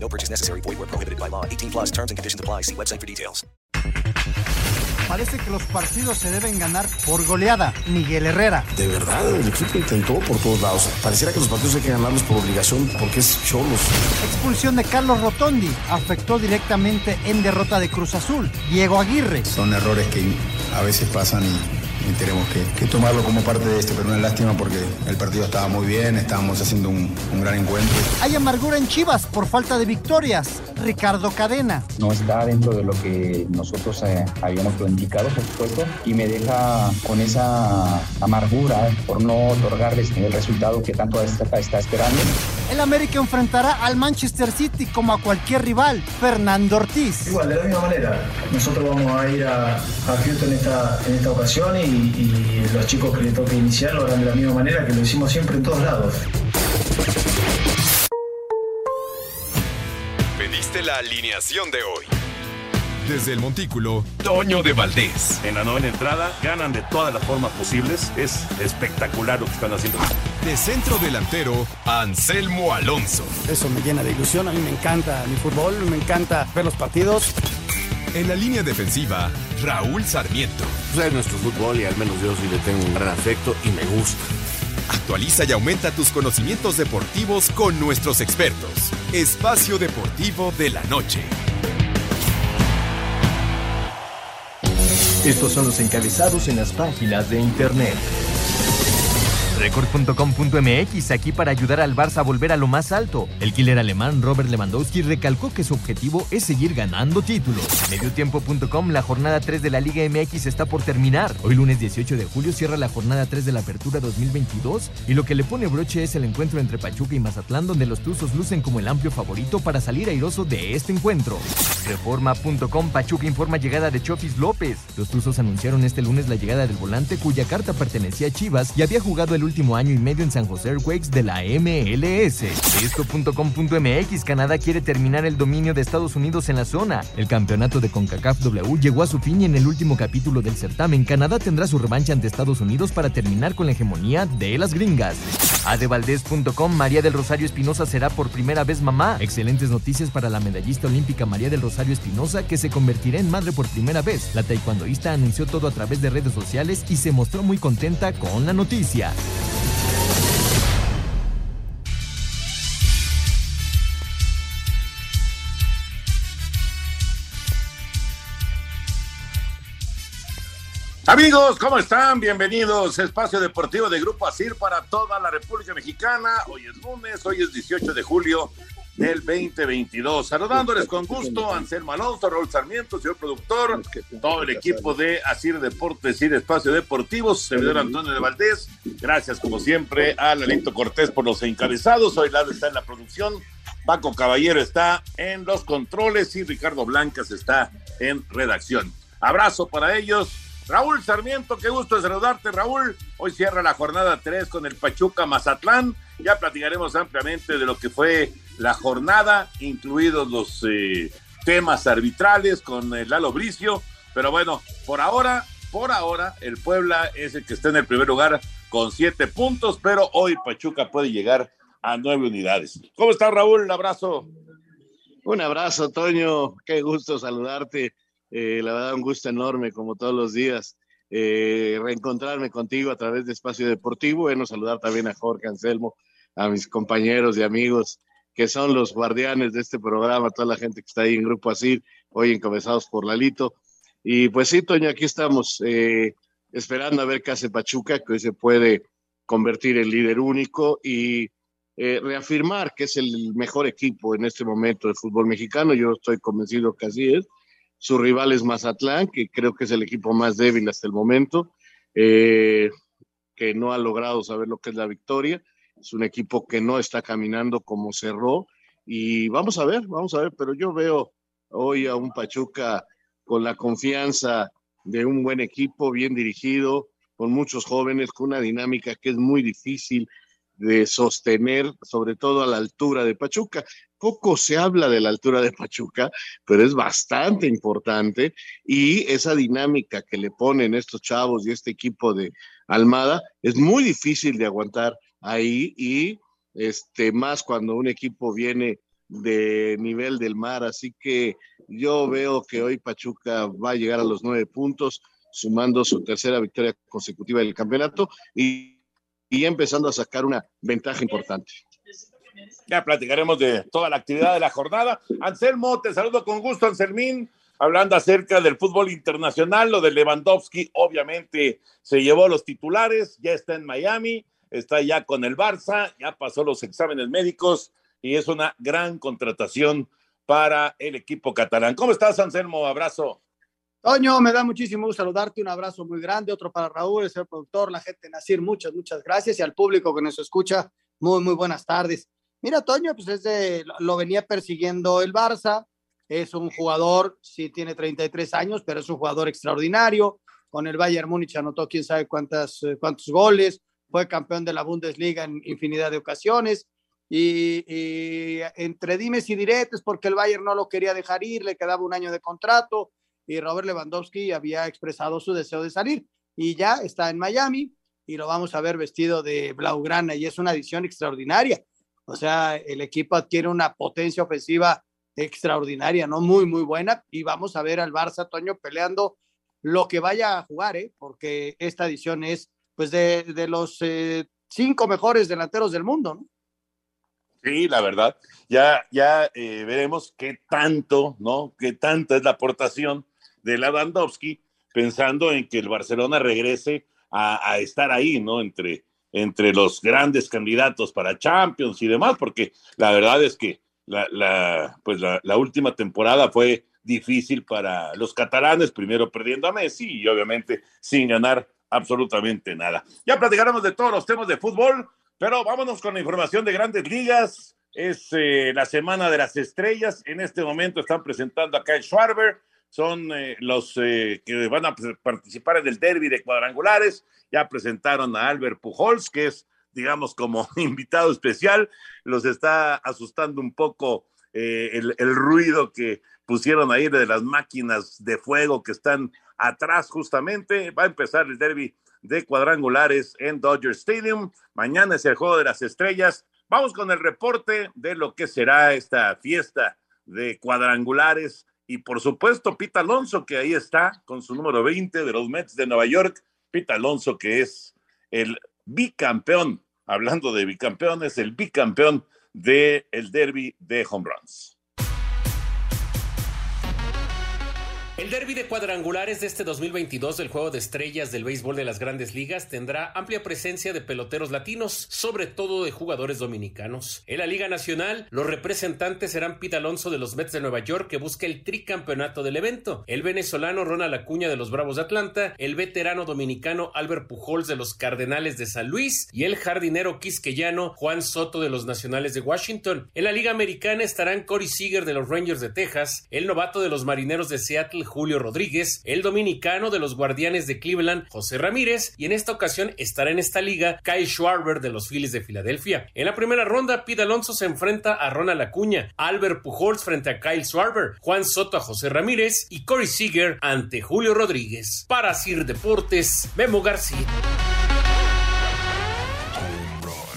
No purchase necessary. Void where prohibited by law. 18 plus terms and conditions apply. See website for details. Parece que los partidos se deben ganar por goleada. Miguel Herrera. De verdad, el equipo intentó por todos lados. Pareciera que los partidos hay que ganarlos por obligación porque es cholos. Expulsión de Carlos Rotondi afectó directamente en derrota de Cruz Azul. Diego Aguirre. Son errores que a veces pasan y y tenemos que, que, tomarlo como parte de esto, pero una lástima porque el partido estaba muy bien, estábamos haciendo un, un, gran encuentro. Hay amargura en Chivas por falta de victorias. Ricardo Cadena. No está dentro de lo que nosotros eh, habíamos planificado, por supuesto, y me deja con esa amargura por no otorgarles el resultado que tanto está, está esperando. El América enfrentará al Manchester City como a cualquier rival, Fernando Ortiz. Igual, de la misma manera, nosotros vamos a ir a, a Houston esta, en esta ocasión y, y, los chicos que le toque iniciar lo harán de la misma manera que lo hicimos siempre en todos lados. Pediste la alineación de hoy. Desde el Montículo, Toño de Valdés. En la novena entrada, ganan de todas las formas posibles. Es espectacular lo que están haciendo. De centro delantero, Anselmo Alonso. Eso me llena de ilusión. A mí me encanta mi fútbol, me encanta ver los partidos. En la línea defensiva, Raúl Sarmiento. Pues es nuestro fútbol y al menos yo sí le tengo un gran afecto y me gusta. Actualiza y aumenta tus conocimientos deportivos con nuestros expertos. Espacio Deportivo de la Noche. Estos son los encabezados en las páginas de internet. Record.com.mx aquí para ayudar al Barça a volver a lo más alto. El killer alemán Robert Lewandowski recalcó que su objetivo es seguir ganando títulos. Mediotiempo.com la jornada 3 de la Liga MX está por terminar. Hoy lunes 18 de julio cierra la jornada 3 de la Apertura 2022 y lo que le pone broche es el encuentro entre Pachuca y Mazatlán donde los Tuzos lucen como el amplio favorito para salir airoso de este encuentro. Reforma.com Pachuca informa llegada de Chofis López. Los Tuzos anunciaron este lunes la llegada del volante cuya carta pertenecía a Chivas y había jugado el último año y medio en San José Earthquakes de la MLS. Esto.com.mx Canadá quiere terminar el dominio de Estados Unidos en la zona. El campeonato de CONCACAF W llegó a su fin y en el último capítulo del certamen Canadá tendrá su revancha ante Estados Unidos para terminar con la hegemonía de las gringas. Adevaldez.com María del Rosario Espinosa será por primera vez mamá. Excelentes noticias para la medallista olímpica María del Rosario Espinosa que se convertirá en madre por primera vez. La taekwondoísta anunció todo a través de redes sociales y se mostró muy contenta con la noticia. Amigos, ¿cómo están? Bienvenidos a Espacio Deportivo de Grupo ASIR para toda la República Mexicana. Hoy es lunes, hoy es 18 de julio del 2022. Saludándoles con gusto, Anselmo Alonso, Raúl Sarmiento, señor productor, todo el equipo de Asir Deportes y Espacio Deportivo, servidor Antonio de Valdés. Gracias, como siempre, a Lalito Cortés por los encabezados. Hoy Lalo está en la producción, Paco Caballero está en los controles y Ricardo Blancas está en redacción. Abrazo para ellos. Raúl Sarmiento, qué gusto saludarte, Raúl. Hoy cierra la jornada 3 con el Pachuca Mazatlán. Ya platicaremos ampliamente de lo que fue la jornada, incluidos los eh, temas arbitrales con el Lalo Bricio. Pero bueno, por ahora, por ahora, el Puebla es el que está en el primer lugar con siete puntos, pero hoy Pachuca puede llegar a nueve unidades. ¿Cómo está Raúl? Un abrazo. Un abrazo, Toño. Qué gusto saludarte. Eh, la verdad, un gusto enorme, como todos los días, eh, reencontrarme contigo a través de Espacio Deportivo. Bueno, saludar también a Jorge Anselmo, a mis compañeros y amigos que son los guardianes de este programa, toda la gente que está ahí en Grupo Asir, hoy encabezados por Lalito. Y pues sí, Toño, aquí estamos eh, esperando a ver qué hace Pachuca, que hoy se puede convertir en líder único y reafirmar que es el mejor equipo en este momento del fútbol mexicano. Yo estoy convencido que así es su rival es Mazatlán, que creo que es el equipo más débil hasta el momento, eh, que no ha logrado saber lo que es la victoria. Es un equipo que no está caminando como cerró. Y vamos a ver, vamos a ver, pero yo veo hoy a un Pachuca con la confianza de un buen equipo, bien dirigido, con muchos jóvenes, con una dinámica que es muy difícil de sostener, sobre todo a la altura de Pachuca. Poco se habla de la altura de Pachuca, pero es bastante importante y esa dinámica que le ponen estos chavos y este equipo de Almada es muy difícil de aguantar ahí y este más cuando un equipo viene de nivel del mar, así que yo veo que hoy Pachuca va a llegar a los nueve puntos, sumando su tercera victoria consecutiva del campeonato y y empezando a sacar una ventaja importante. Ya platicaremos de toda la actividad de la jornada. Anselmo, te saludo con gusto, Anselmín. Hablando acerca del fútbol internacional, lo de Lewandowski, obviamente se llevó los titulares, ya está en Miami, está ya con el Barça, ya pasó los exámenes médicos y es una gran contratación para el equipo catalán. ¿Cómo estás, Anselmo? Abrazo. Toño, me da muchísimo gusto saludarte, un abrazo muy grande, otro para Raúl, el señor productor, la gente de Nacir, muchas, muchas gracias y al público que nos escucha, muy, muy buenas tardes. Mira, Toño, pues es de, lo venía persiguiendo el Barça, es un jugador, sí tiene 33 años, pero es un jugador extraordinario, con el Bayern Múnich anotó quién sabe cuántas, eh, cuántos goles, fue campeón de la Bundesliga en infinidad de ocasiones, y, entre dimes y diretes, porque el Bayern no lo quería dejar ir, le quedaba un año de contrato, y Robert Lewandowski había expresado su deseo de salir y ya está en Miami y lo vamos a ver vestido de blaugrana y es una adición extraordinaria. O sea, el equipo adquiere una potencia ofensiva extraordinaria, ¿no? Muy, muy buena y vamos a ver al Barça, Toño, peleando lo que vaya a jugar, ¿eh? Porque esta edición es, pues, de, de los eh, cinco mejores delanteros del mundo, ¿no? Sí, la verdad. Ya, ya eh, veremos qué tanto, ¿no? Qué tanta es la aportación de Lewandowski, pensando en que el Barcelona regrese a, estar ahí, ¿no? Entre, entre los grandes candidatos para Champions y demás, porque la verdad es que la, pues la, última temporada fue difícil para los catalanes, primero perdiendo a Messi y obviamente sin ganar absolutamente nada. Ya platicaremos de todos los temas de fútbol, pero vámonos con la información de grandes ligas. Es eh, la semana de las estrellas. En este momento están presentando a Kyle Schwarber, son eh, los eh, que van a participar en el derby de cuadrangulares. Ya presentaron a Albert Pujols, que es, digamos, como invitado especial. Los está asustando un poco eh, el, el, ruido que pusieron ahí de las máquinas de fuego que están atrás justamente. Va a empezar el derby de cuadrangulares en Dodger Stadium. Mañana es el juego de las estrellas. Vamos con el reporte de lo que será esta fiesta de cuadrangulares y por supuesto Pita Alonso, que ahí está con su número 20 de los Mets de Nueva York. Pita Alonso, que es el bicampeón, hablando de bicampeones, el bicampeón del el derby de home runs. El derby de cuadrangulares de este 2022 del Juego de Estrellas del Béisbol de las Grandes Ligas tendrá amplia presencia de peloteros latinos, sobre todo de jugadores dominicanos. En la Liga Nacional, los representantes serán Pete Alonso de los Mets de Nueva York, que busca el tricampeonato del evento, el venezolano Ronald Acuña de los Bravos de Atlanta, el veterano dominicano Albert Pujols de los Cardenales de San Luis y el jardinero quisqueyano Juan Soto de los Nacionales de Washington. En la Liga Americana estarán Corey Seager de los Rangers de Texas, el novato de los Marineros de Seattle Julio Rodríguez, el dominicano de los Guardianes de Cleveland, José Ramírez, y en esta ocasión estará en esta liga Kyle Schwarber de los Phillies de Filadelfia. En la primera ronda, Pete Alonso se enfrenta a Ronald Acuña, Albert Pujols frente a Kyle Schwarber, Juan Soto a José Ramírez y Corey Seager ante Julio Rodríguez. Para Sir Deportes, Memo García.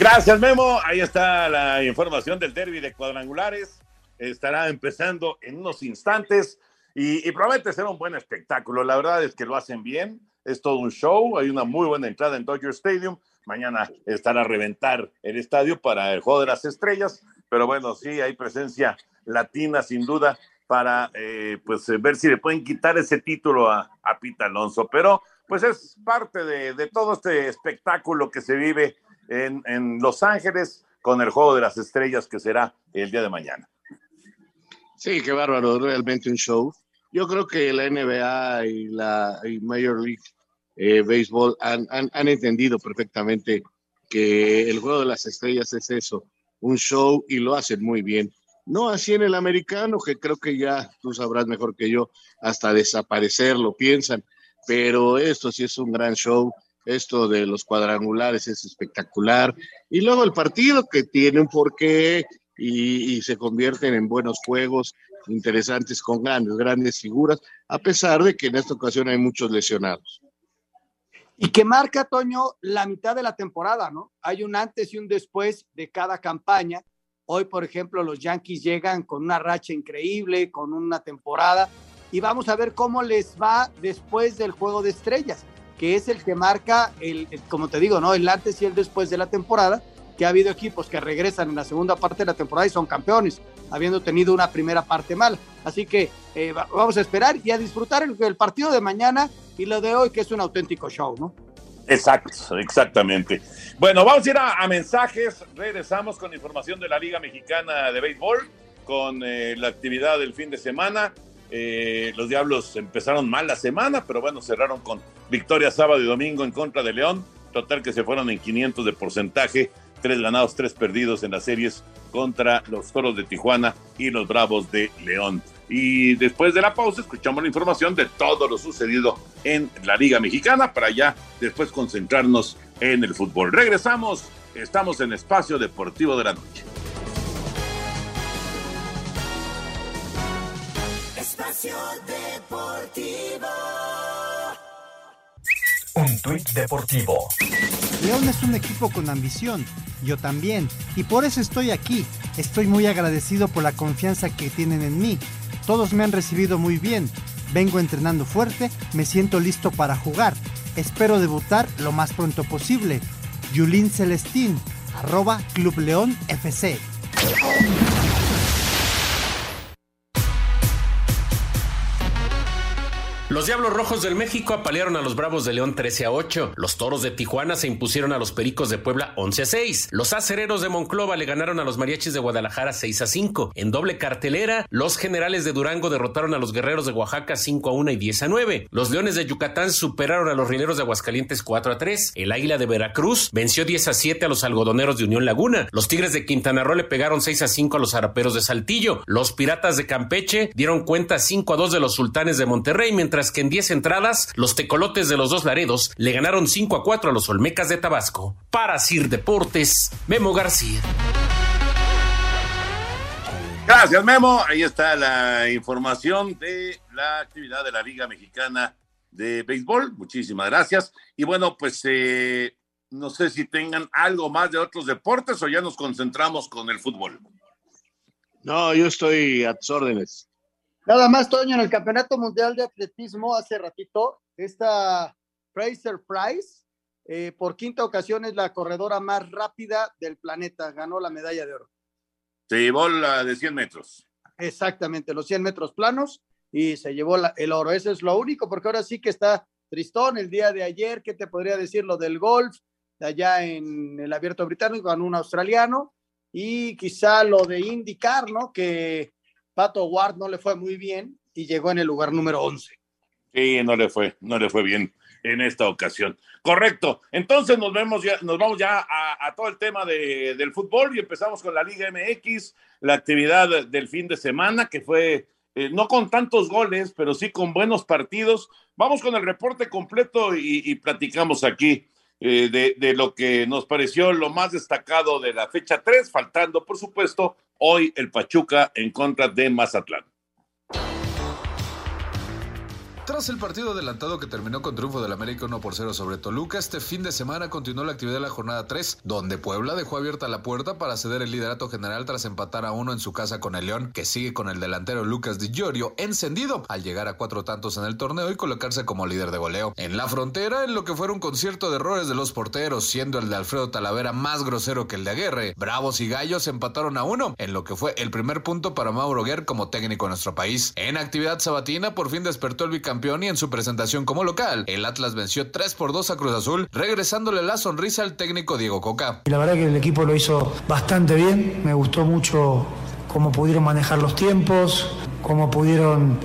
Gracias, Memo. Ahí está la información del derby de cuadrangulares. Estará empezando en unos instantes. Y, promete ser un buen espectáculo. La verdad es que lo hacen bien. Es todo un show. Hay una muy buena entrada en Dodger Stadium. Mañana estará a reventar el estadio para el juego de las estrellas. Pero bueno, sí, hay presencia latina sin duda para eh, pues ver si le pueden quitar ese título a, a Pita Alonso. Pero pues es parte de, de todo este espectáculo que se vive en, en Los Ángeles con el juego de las estrellas que será el día de mañana. Sí, qué bárbaro, realmente un show. Yo creo que la NBA y la Major League eh, Baseball han, han, entendido perfectamente que el juego de las estrellas es eso, un show y lo hacen muy bien. No así en el americano, que creo que ya tú sabrás mejor que yo, hasta desaparecer lo piensan, pero esto sí es un gran show, esto de los cuadrangulares es espectacular, y luego el partido que tiene un porqué y, y se convierten en buenos juegos interesantes con grandes, grandes figuras, a pesar de que en esta ocasión hay muchos lesionados. Y que marca, Toño, la mitad de la temporada, ¿no? Hay un antes y un después de cada campaña. Hoy, por ejemplo, los Yankees llegan con una racha increíble, con una temporada, y vamos a ver cómo les va después del juego de estrellas, que es el que marca, el, el, como te digo, ¿no? El antes y el después de la temporada, que ha habido equipos que regresan en la segunda parte de la temporada y son campeones, habiendo tenido una primera parte mala. Así que eh, vamos a esperar y a disfrutar el, partido de mañana y lo de hoy, que es un auténtico show, ¿no? Exacto, exactamente. Bueno, vamos a ir a, a mensajes. Regresamos con información de la Liga Mexicana de Béisbol, con eh, la actividad del fin de semana. Eh, los Diablos empezaron mal la semana, pero bueno, cerraron con victoria sábado y domingo en contra de León. Total que se fueron en 500 de porcentaje tres ganados, tres perdidos en las series contra los Toros de Tijuana y los Bravos de León. Y después de la pausa escuchamos la información de todo lo sucedido en la Liga Mexicana para ya después concentrarnos en el fútbol. Regresamos, estamos en Espacio Deportivo de la Noche. Espacio Deportivo. Un tuit deportivo. León es un equipo con ambición, yo también, y por eso estoy aquí. Estoy muy agradecido por la confianza que tienen en mí. Todos me han recibido muy bien. Vengo entrenando fuerte, me siento listo para jugar. Espero debutar lo más pronto posible. Yulín Celestín, arroba Club León FC. Los Diablos Rojos del México apalearon a los Bravos de León 13 a 8. Los Toros de Tijuana se impusieron a los Pericos de Puebla 11 a 6. Los Acereros de Monclova le ganaron a los Mariachis de Guadalajara 6 a 5. En doble cartelera, los Generales de Durango derrotaron a los Guerreros de Oaxaca 5 a 1 y 10 a 9. Los Leones de Yucatán superaron a los Rineros de Aguascalientes 4 a 3. El Águila de Veracruz venció 10 a 7 a los Algodoneros de Unión Laguna. Los Tigres de Quintana Roo le pegaron 6 a 5 a los Araperos de Saltillo. Los Piratas de Campeche dieron cuenta 5 a 2 de los Sultanes de Monterrey, mientras que en 10 entradas los tecolotes de los dos Laredos le ganaron 5 a 4 a los Olmecas de Tabasco. Para Sir Deportes, Memo García. Gracias, Memo. Ahí está la información de la actividad de la Liga Mexicana de Béisbol. Muchísimas gracias. Y bueno, pues eh, no sé si tengan algo más de otros deportes o ya nos concentramos con el fútbol. No, yo estoy a tus órdenes. Nada más, Toño, en el Campeonato Mundial de Atletismo hace ratito, esta Fraser Price, eh, por quinta ocasión es la corredora más rápida del planeta, ganó la medalla de oro. Se llevó la de 100 metros. Exactamente, los 100 metros planos y se llevó la, el oro. Eso es lo único, porque ahora sí que está tristón el día de ayer, ¿qué te podría decir lo del golf? De allá en el abierto británico, ganó un australiano y quizá lo de indicar, ¿no? Que Pato Ward no le fue muy bien y llegó en el lugar número 11. Sí, no le fue, no le fue bien en esta ocasión. Correcto. Entonces nos vemos ya, nos vamos ya a, todo el tema de, del fútbol y empezamos con la Liga MX, la actividad del fin de semana que fue eh, no con tantos goles, pero sí con buenos partidos. Vamos con el reporte completo y, y platicamos aquí eh, de, de, lo que nos pareció lo más destacado de la fecha 3, faltando, por supuesto, hoy el Pachuca en contra de Mazatlán. Tras el partido adelantado que terminó con triunfo del América 1 por 0 sobre Toluca, este fin de semana continuó la actividad de la jornada 3, donde Puebla dejó abierta la puerta para ceder el liderato general tras empatar a uno en su casa con el León, que sigue con el delantero Lucas Di Giorgio encendido al llegar a cuatro tantos en el torneo y colocarse como líder de goleo. En la frontera, en lo que fue un concierto de errores de los porteros, siendo el de Alfredo Talavera más grosero que el de Aguirre, Bravos y Gallos empataron a uno, en lo que fue el primer punto para Mauro Guerre como técnico de nuestro país. En actividad sabatina, por fin despertó el bicampeón y en su presentación como local, el Atlas venció 3 por 2 a Cruz Azul, regresándole la sonrisa al técnico Diego Coca. La verdad que el equipo lo hizo bastante bien, me gustó mucho cómo pudieron manejar los tiempos, cómo pudieron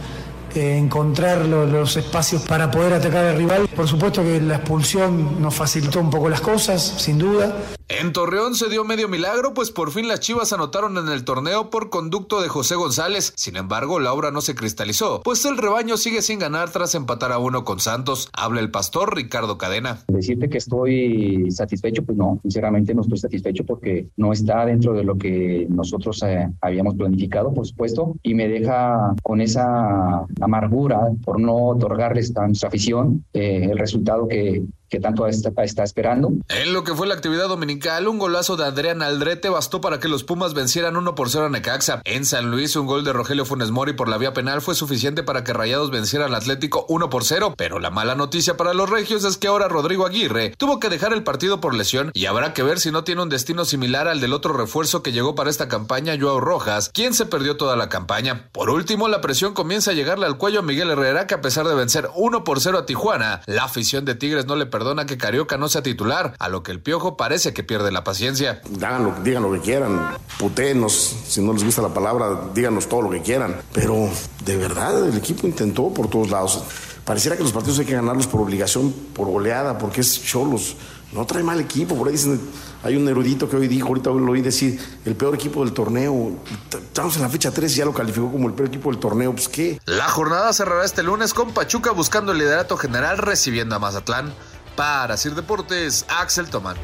eh, encontrar lo, los espacios para poder atacar al rival. Por supuesto que la expulsión nos facilitó un poco las cosas, sin duda. En Torreón se dio medio milagro, pues por fin las Chivas anotaron en el torneo por conducto de José González. Sin embargo, la obra no se cristalizó, pues el rebaño sigue sin ganar tras empatar a uno con Santos. Habla el pastor Ricardo Cadena. Decirte que estoy satisfecho, pues no, sinceramente no estoy satisfecho porque no está dentro de lo que nosotros eh, habíamos planificado, por supuesto, y me deja con esa amargura por no otorgarles a nuestra afición eh, el resultado que, que tanto está, está, esperando. En lo que fue la actividad dominical, un golazo de Adrián Aldrete bastó para que los Pumas vencieran 1 por 0 a Necaxa. En San Luis, un gol de Rogelio Funes Mori por la vía penal fue suficiente para que Rayados venciera al Atlético 1 por 0. Pero la mala noticia para los regios es que ahora Rodrigo Aguirre tuvo que dejar el partido por lesión y habrá que ver si no tiene un destino similar al del otro refuerzo que llegó para esta campaña, Joao Rojas, quien se perdió toda la campaña. Por último, la presión comienza a llegarle al cuello a Miguel Herrera, que a pesar de vencer 1 por 0 a Tijuana, la afición de Tigres no le perdona que Carioca no sea titular, a lo que el Piojo parece que pierde la paciencia. Digan lo que quieran, putenos, si no les gusta la palabra, díganos todo lo que quieran. Pero de verdad, el equipo intentó por todos lados. Pareciera que los partidos hay que ganarlos por obligación, por goleada, porque es cholos. No trae mal equipo, por ahí dicen, hay un erudito que hoy dijo, ahorita lo oí decir, el peor equipo del torneo. Estamos en la fecha 3 y ya lo calificó como el peor equipo del torneo, pues qué. La jornada cerrará este lunes con Pachuca buscando el liderato general recibiendo a Mazatlán. Para Sir Deportes, Axel Tomán.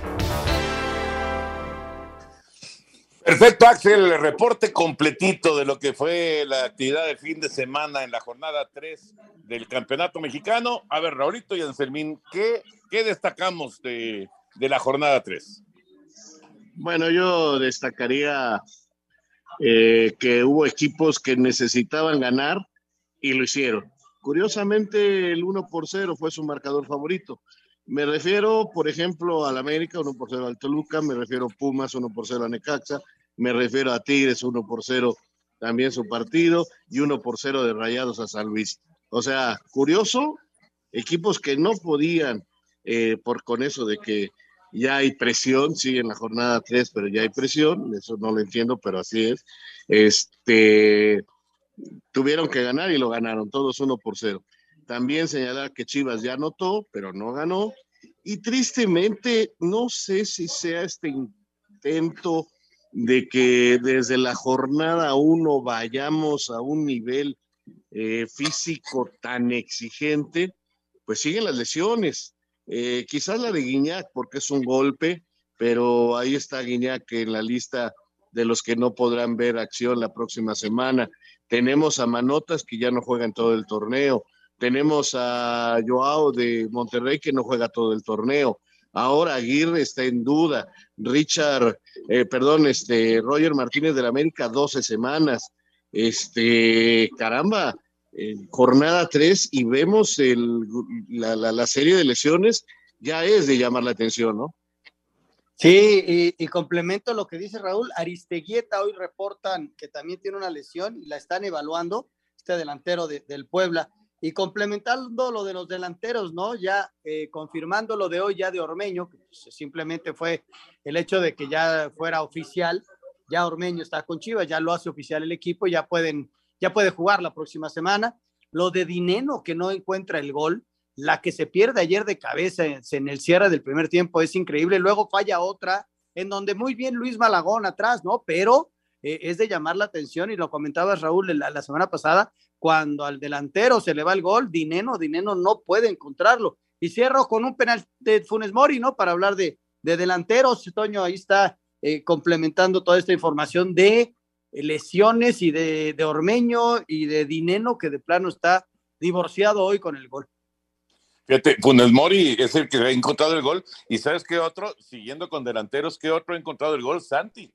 Perfecto, Axel, reporte completito de lo que fue la actividad del fin de semana en la jornada 3 del Campeonato Mexicano. A ver, Raulito y Anselmín, ¿qué, qué destacamos de, de la jornada 3? Bueno, yo destacaría eh, que hubo equipos que necesitaban ganar y lo hicieron. Curiosamente, el 1 por 0 fue su marcador favorito. Me refiero, por ejemplo, al América, 1 por 0 al Toluca, me refiero a Pumas, 1 por 0 a Necaxa, me refiero a Tigres, 1 por 0 también su partido, y 1 por 0 de Rayados a San Luis. O sea, curioso, equipos que no podían, eh, por con eso de que ya hay presión, sigue en la jornada 3, pero ya hay presión, eso no lo entiendo, pero así es. Este, tuvieron que ganar y lo ganaron, todos 1 por 0. También señalar que Chivas ya anotó, pero no ganó. Y tristemente, no sé si sea este intento de que desde la jornada uno vayamos a un nivel eh, físico tan exigente, pues siguen las lesiones. Eh, quizás la de Guiñac, porque es un golpe, pero ahí está Guiñac en la lista de los que no podrán ver acción la próxima semana. Tenemos a Manotas que ya no juega en todo el torneo. Tenemos a Joao de Monterrey que no juega todo el torneo. Ahora Aguirre está en duda. Richard, eh, perdón, este Roger Martínez de la América, 12 semanas. Este, caramba, jornada 3 y vemos el, la, la, la, serie de lesiones, ya es de llamar la atención, ¿no? Sí, y, y, complemento lo que dice Raúl, Aristeguieta hoy reportan que también tiene una lesión y la están evaluando, este delantero de, del Puebla. Y complementando lo de los delanteros, ¿no? Ya eh, confirmando lo de hoy ya de Ormeño, que pues, simplemente fue el hecho de que ya fuera oficial, ya Ormeño está con Chivas, ya lo hace oficial el equipo, ya pueden, ya puede jugar la próxima semana. Lo de Dineno, que no encuentra el gol, la que se pierde ayer de cabeza en el cierre del primer tiempo es increíble, luego falla otra, en donde muy bien Luis Malagón atrás, ¿no? Pero eh, es de llamar la atención y lo comentabas Raúl la, la, semana pasada, cuando al delantero se le va el gol, Dineno, Dineno no puede encontrarlo. Y cierro con un penal de Funes Mori, ¿no? Para hablar de, de delanteros, Toño, ahí está eh, complementando toda esta información de lesiones y de, de Ormeño y de Dineno, que de plano está divorciado hoy con el gol. Fíjate, Funes Mori es el que ha encontrado el gol. ¿Y sabes qué otro? Siguiendo con delanteros, ¿qué otro ha encontrado el gol? Santi.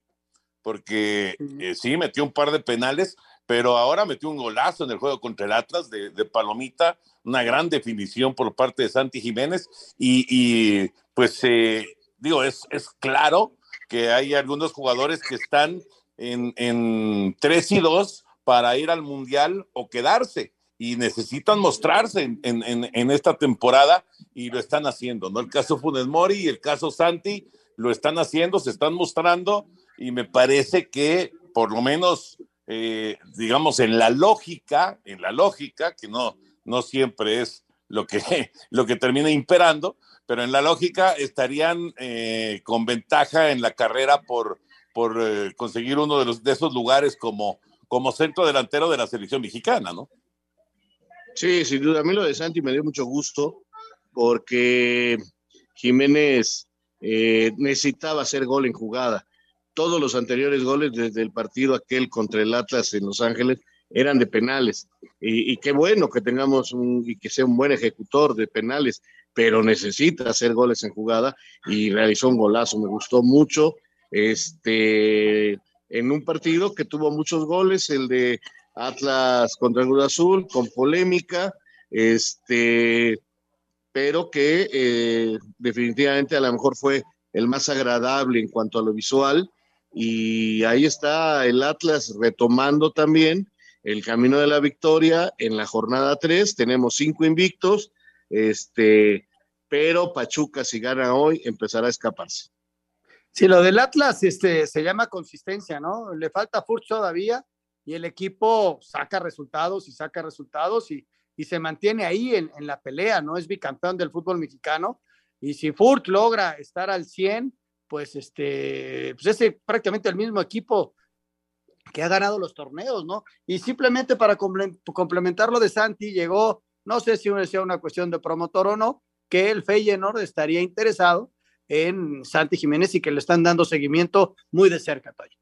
Porque eh, sí, metió un par de penales, pero ahora metió un golazo en el juego contra el Atlas de, Palomita, una gran definición por parte de Santi Jiménez. Y, y pues, eh, digo, es, es claro que hay algunos jugadores que están en, en 3 y 2 para ir al Mundial o quedarse y necesitan mostrarse en, en, en, esta temporada y lo están haciendo, ¿no? El caso Funes Mori y el caso Santi lo están haciendo, se están mostrando y me parece que por lo menos, eh, digamos, en la lógica, en la lógica, que no, no siempre es lo que, lo que termina imperando, pero en la lógica estarían eh, con ventaja en la carrera por, por eh, conseguir uno de, los, de esos lugares como, como centro delantero de la selección mexicana, ¿no? Sí, sin duda. A mí lo de Santi me dio mucho gusto porque Jiménez necesitaba hacer gol en jugada. Todos los anteriores goles desde el partido aquel contra el Atlas en Los Ángeles eran de penales. Y, qué bueno que tengamos un, y que sea un buen ejecutor de penales, pero necesita hacer goles en jugada y realizó un golazo. Me gustó mucho este, en un partido que tuvo muchos goles, el de Atlas contra el Cruz Azul, con polémica, este, pero que eh, definitivamente a lo mejor fue el más agradable en cuanto a lo visual. Y ahí está el Atlas retomando también el camino de la victoria en la jornada 3. Tenemos cinco invictos, este, pero Pachuca si gana hoy empezará a escaparse. Sí, lo del Atlas este, se llama consistencia, ¿no? Le falta Furch todavía y el equipo saca resultados y saca resultados y, y se mantiene ahí en, en, la pelea, ¿no? Es bicampeón del fútbol mexicano y si Furt logra estar al 100, pues este, pues es prácticamente el mismo equipo que ha ganado los torneos, ¿no? Y simplemente para complementar lo de Santi, llegó, no sé si sea una cuestión de promotor o no, que el Feyenoord estaría interesado en Santi Jiménez y que le están dando seguimiento muy de cerca, Toyo.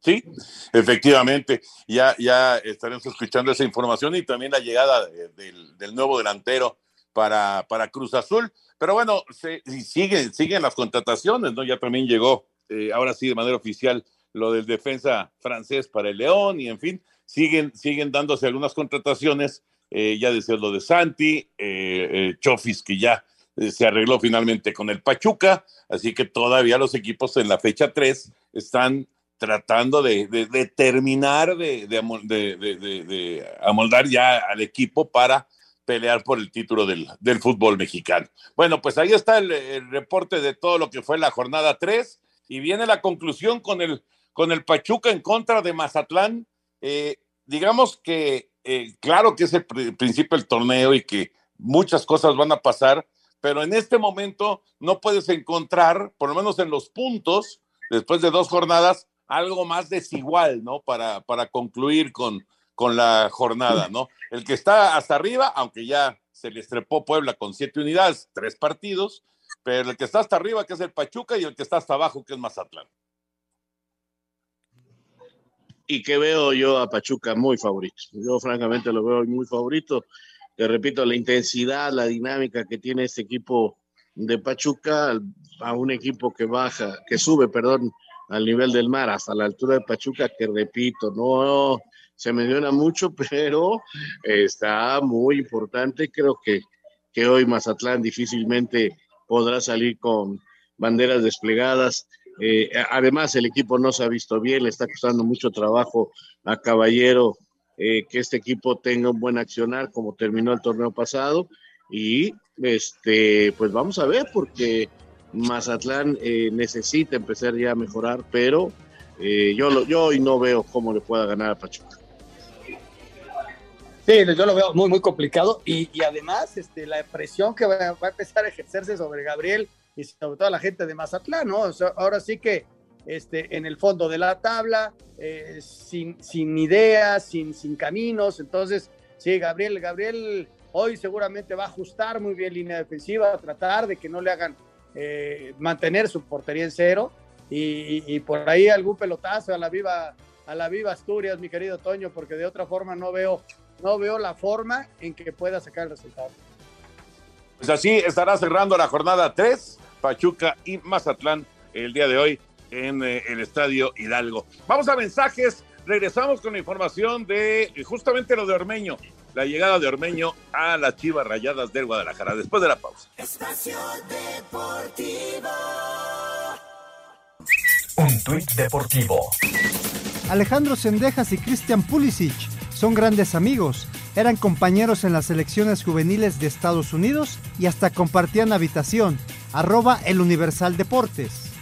Sí, efectivamente, ya, ya estaremos escuchando esa información y también la llegada de, de, del nuevo delantero para, para Cruz Azul. Pero bueno, se, siguen, siguen las contrataciones, ¿no? Ya también llegó, eh, ahora sí, de manera oficial, lo del defensa francés para el León y en fin, siguen, siguen dándose algunas contrataciones. Eh, ya decía lo de Santi, eh, Chofis, que ya se arregló finalmente con el Pachuca, así que todavía los equipos en la fecha 3 están tratando de, de, de terminar de, de, amoldar ya al equipo para pelear por el título del, del fútbol mexicano. Bueno, pues ahí está el, reporte de todo lo que fue la jornada 3 y viene la conclusión con el, con el Pachuca en contra de Mazatlán. Eh, digamos que, eh, claro que es el principio del torneo y que muchas cosas van a pasar, pero en este momento no puedes encontrar, por lo menos en los puntos, después de dos jornadas, algo más desigual, ¿no? Para, para concluir con, con la jornada, ¿no? El que está hasta arriba, aunque ya se le estrepó Puebla con siete unidades, tres partidos, pero el que está hasta arriba, que es el Pachuca, y el que está hasta abajo, que es Mazatlán. Y que veo yo a Pachuca muy favorito. Yo francamente lo veo muy favorito. Te repito, la intensidad, la dinámica que tiene este equipo de Pachuca a un equipo que baja, que sube, perdón, al nivel del mar, hasta la altura de Pachuca, que repito, no se menciona mucho, pero está muy importante. Creo que, que hoy Mazatlán difícilmente podrá salir con banderas desplegadas. Eh, además, el equipo no se ha visto bien, le está costando mucho trabajo a Caballero eh, que este equipo tenga un buen accionar como terminó el torneo pasado. Y este, pues vamos a ver, porque Mazatlán eh, necesita empezar ya a mejorar, pero eh, yo, lo, yo hoy no veo cómo le pueda ganar a Pachuca. Sí, yo lo veo muy, muy complicado y, y además este, la presión que va, a empezar a ejercerse sobre Gabriel y sobre todo la gente de Mazatlán, ¿no? Ahora sí que este, en el fondo de la tabla, eh, sin, sin ideas, sin, sin caminos, entonces, sí, Gabriel, Gabriel hoy seguramente va a ajustar muy bien línea defensiva, a tratar de que no le hagan eh, mantener su portería en cero y, por ahí algún pelotazo a la viva a la viva Asturias, mi querido Toño, porque de otra forma no veo no veo la forma en que pueda sacar el resultado. Pues así estará cerrando la jornada 3, Pachuca y Mazatlán el día de hoy en eh, el Estadio Hidalgo. Vamos a mensajes, regresamos con la información de justamente lo de Ormeño, la llegada de Ormeño a las Chivas Rayadas del Guadalajara, después de la pausa. Espacio Deportivo. Un tuit deportivo. Alejandro Sendejas y Christian Pulisic son grandes amigos. Eran compañeros en las selecciones juveniles de Estados Unidos y hasta compartían habitación. Arroba el Universal Deportes.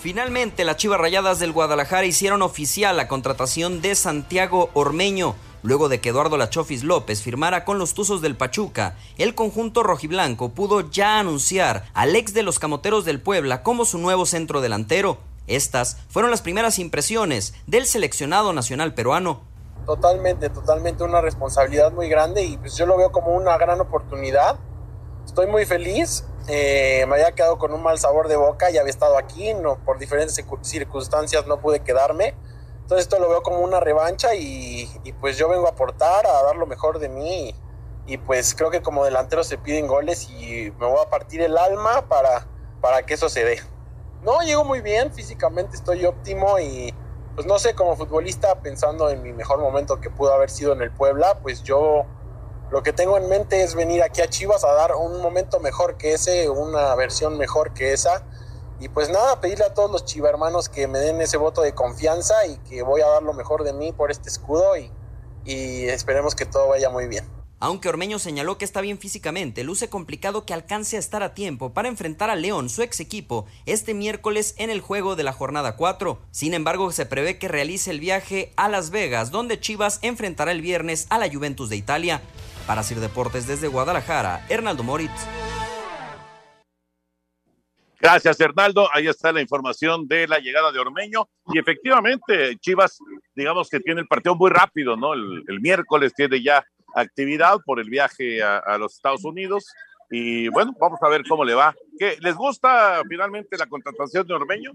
Finalmente, las Chivas Rayadas del Guadalajara hicieron oficial la contratación de Santiago Ormeño, Luego de que Eduardo Lachofis López firmara con los Tuzos del Pachuca, el conjunto rojiblanco pudo ya anunciar al ex de los Camoteros del Puebla como su nuevo centro delantero. Estas fueron las primeras impresiones del seleccionado nacional peruano. Totalmente, totalmente una responsabilidad muy grande y pues yo lo veo como una gran oportunidad. Estoy muy feliz, eh, me había quedado con un mal sabor de boca, ya había estado aquí, no, por diferentes circunstancias no pude quedarme. Entonces esto lo veo como una revancha y, pues yo vengo a aportar, a dar lo mejor de mí y, y, pues creo que como delantero se piden goles y me voy a partir el alma para, para que eso se dé. No, llego muy bien, físicamente estoy óptimo y pues no sé, como futbolista, pensando en mi mejor momento que pudo haber sido en el Puebla, pues yo lo que tengo en mente es venir aquí a Chivas a dar un momento mejor que ese, una versión mejor que esa. Y pues nada, pedirle a todos los chivermanos que me den ese voto de confianza y que voy a dar lo mejor de mí por este escudo y, y esperemos que todo vaya muy bien. Aunque Ormeño señaló que está bien físicamente, luce complicado que alcance a estar a tiempo para enfrentar a León, su ex equipo, este miércoles en el juego de la jornada 4. Sin embargo, se prevé que realice el viaje a Las Vegas, donde Chivas enfrentará el viernes a la Juventus de Italia. Para Sir Deportes desde Guadalajara, Hernaldo Moritz. Gracias, Hernaldo. Ahí está la información de la llegada de Ormeño. Y efectivamente, Chivas, digamos que tiene el partido muy rápido, ¿no? El, el miércoles tiene ya actividad por el viaje a, a, los Estados Unidos. Y bueno, vamos a ver cómo le va. ¿Qué, ¿Les gusta finalmente la contratación de Ormeño?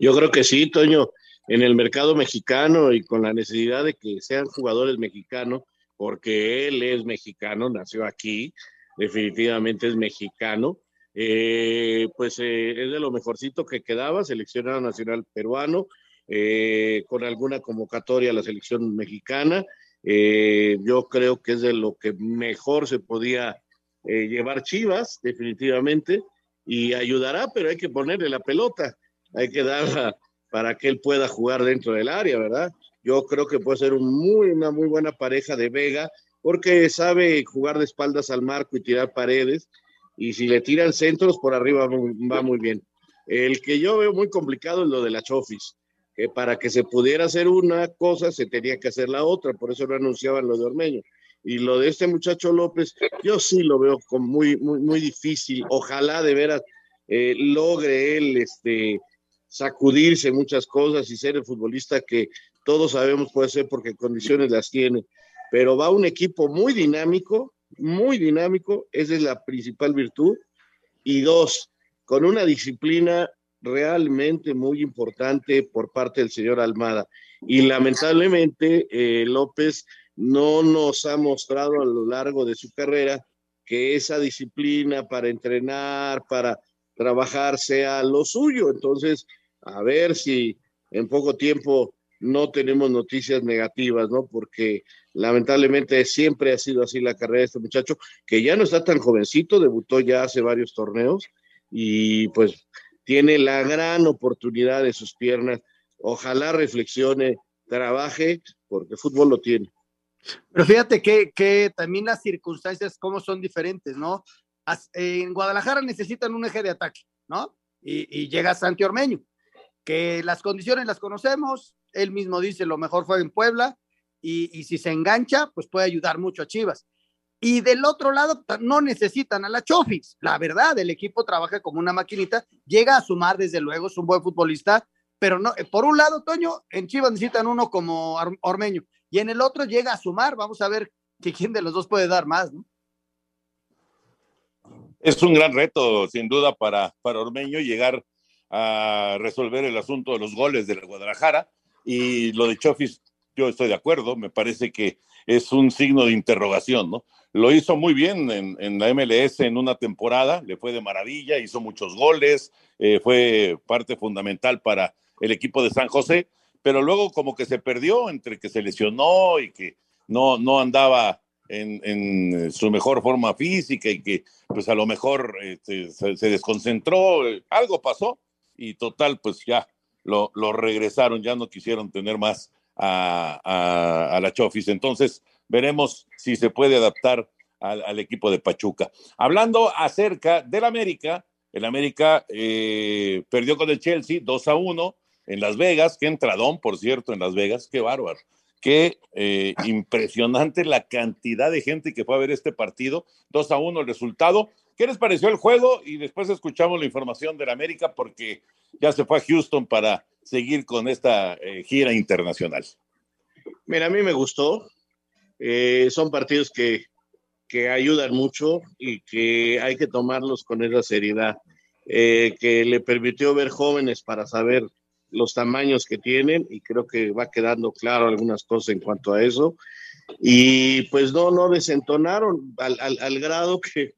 Yo creo que sí, Toño. En el mercado mexicano y con la necesidad de que sean jugadores mexicanos, porque él es mexicano, nació aquí, definitivamente es mexicano. Eh, pues eh, es de lo mejorcito que quedaba, seleccionado nacional peruano, eh, con alguna convocatoria a la selección mexicana. Eh, yo creo que es de lo que mejor se podía llevar Chivas, definitivamente, y ayudará, pero hay que ponerle la pelota, hay que darla para que él pueda jugar dentro del área, ¿verdad? Yo creo que puede ser una muy buena pareja de Vega, porque sabe jugar de espaldas al marco y tirar paredes, y si le tiran centros, por arriba va muy bien. El que yo veo muy complicado es lo de la Chofis que para que se pudiera hacer una cosa se tenía que hacer la otra, por eso lo anunciaban los de Ormeño. Y lo de este muchacho López, yo sí lo veo como muy, muy, muy difícil. Ojalá de veras eh, logre él este, sacudirse muchas cosas y ser el futbolista que todos sabemos puede ser porque condiciones las tiene. Pero va un equipo muy dinámico, muy dinámico, esa es la principal virtud. Y dos, con una disciplina realmente muy importante por parte del señor Almada. Y lamentablemente eh, López no nos ha mostrado a lo largo de su carrera que esa disciplina para entrenar, para trabajar sea lo suyo. Entonces, a ver si en poco tiempo no tenemos noticias negativas, ¿no? Porque lamentablemente siempre ha sido así la carrera de este muchacho, que ya no está tan jovencito, debutó ya hace varios torneos y pues tiene la gran oportunidad de sus piernas. Ojalá reflexione, trabaje, porque fútbol lo tiene. Pero fíjate que, que también las circunstancias, como son diferentes, ¿no? En Guadalajara necesitan un eje de ataque, ¿no? Y, y llega Santi Ormeño, que las condiciones las conocemos, él mismo dice lo mejor fue en Puebla, y, y si se engancha, pues puede ayudar mucho a Chivas. Y del otro lado, no necesitan a la Chofis. La verdad, el equipo trabaja como una maquinita, llega a sumar, desde luego, es un buen futbolista, pero no, por un lado, Toño, en Chivas necesitan uno como Ormeño, y en el otro llega a sumar. Vamos a ver que quién de los dos puede dar más, ¿no? Es un gran reto, sin duda, para, para Ormeño llegar a resolver el asunto de los goles de la Guadalajara. Y lo de Chofis, yo estoy de acuerdo, me parece que es un signo de interrogación, ¿no? Lo hizo muy bien en, en, la MLS en una temporada, le fue de maravilla, hizo muchos goles, eh, fue parte fundamental para el equipo de San José, pero luego como que se perdió entre que se lesionó y que no, no andaba en, su mejor forma física y que pues a lo mejor este, se, desconcentró, algo pasó y total pues ya lo, lo regresaron, ya no quisieron tener más a, a, la Chofis. Entonces, veremos si se puede adaptar al, equipo de Pachuca. Hablando acerca del América, el América eh, perdió con el Chelsea 2 a 1 en Las Vegas, qué entradón, por cierto, en Las Vegas, qué bárbaro. que eh, impresionante la cantidad de gente que fue a ver este partido. 2 a 1 el resultado. ¿Qué les pareció el juego? Y después escuchamos la información de la América porque ya se fue a Houston para seguir con esta eh, gira internacional. Mira, a mí me gustó. Eh, son partidos que, que, ayudan mucho y que hay que tomarlos con esa seriedad, que le permitió ver jóvenes para saber los tamaños que tienen y creo que va quedando claro algunas cosas en cuanto a eso. Y pues no, no desentonaron al, al, grado que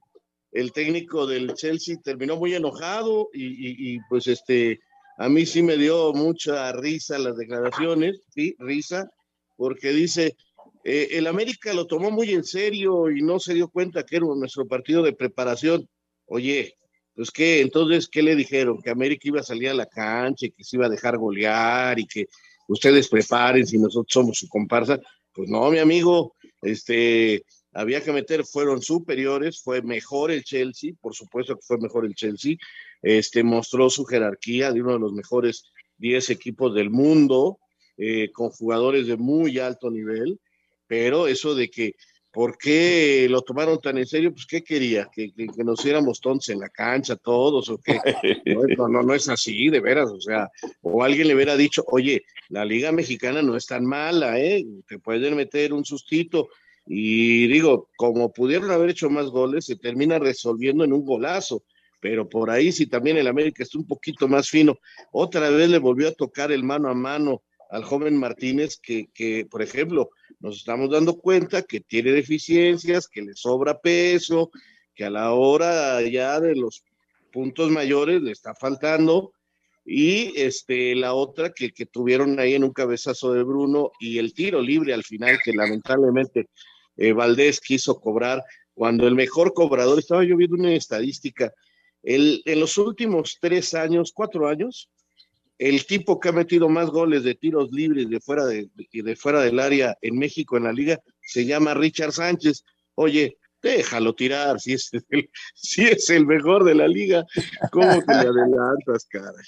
el técnico del Chelsea terminó muy enojado y, pues este, a mí sí me dio mucha risa las declaraciones, sí, risa, porque dice, eh, el América lo tomó muy en serio y no se dio cuenta que era nuestro partido de preparación. Oye, pues qué, entonces, ¿qué le dijeron? Que América iba a salir a la cancha y que se iba a dejar golear y que ustedes preparen si nosotros somos su comparsa. Pues no, mi amigo, este, había que meter, fueron superiores, fue mejor el Chelsea, por supuesto que fue mejor el Chelsea, este, mostró su jerarquía de uno de los mejores 10 equipos del mundo, eh, con jugadores de muy alto nivel, pero eso de que ¿Por qué lo tomaron tan en serio? Pues, ¿qué quería? ¿Que, nos hiciéramos tontos en la cancha todos o qué? No, no, no es así, de veras, o sea, o alguien le hubiera dicho, oye, la Liga Mexicana no es tan mala, ¿eh? Te pueden meter un sustito. Y digo, como pudieron haber hecho más goles, se termina resolviendo en un golazo. Pero por ahí, si también el América está un poquito más fino, otra vez le volvió a tocar el mano a mano al joven Martínez, que, que por ejemplo, nos estamos dando cuenta que tiene deficiencias, que le sobra peso, que a la hora ya de los puntos mayores le está faltando. Y este, la otra que, que tuvieron ahí en un cabezazo de Bruno y el tiro libre al final, que lamentablemente eh, Valdés quiso cobrar, cuando el mejor cobrador, estaba yo viendo una estadística, el, en los últimos tres años, cuatro años, el tipo que ha metido más goles de tiros libres de fuera, de, de fuera del área en México en la liga se llama Richard Sánchez. Oye, déjalo tirar, si es el, si es el mejor de la liga, ¿cómo le adelantas, caray?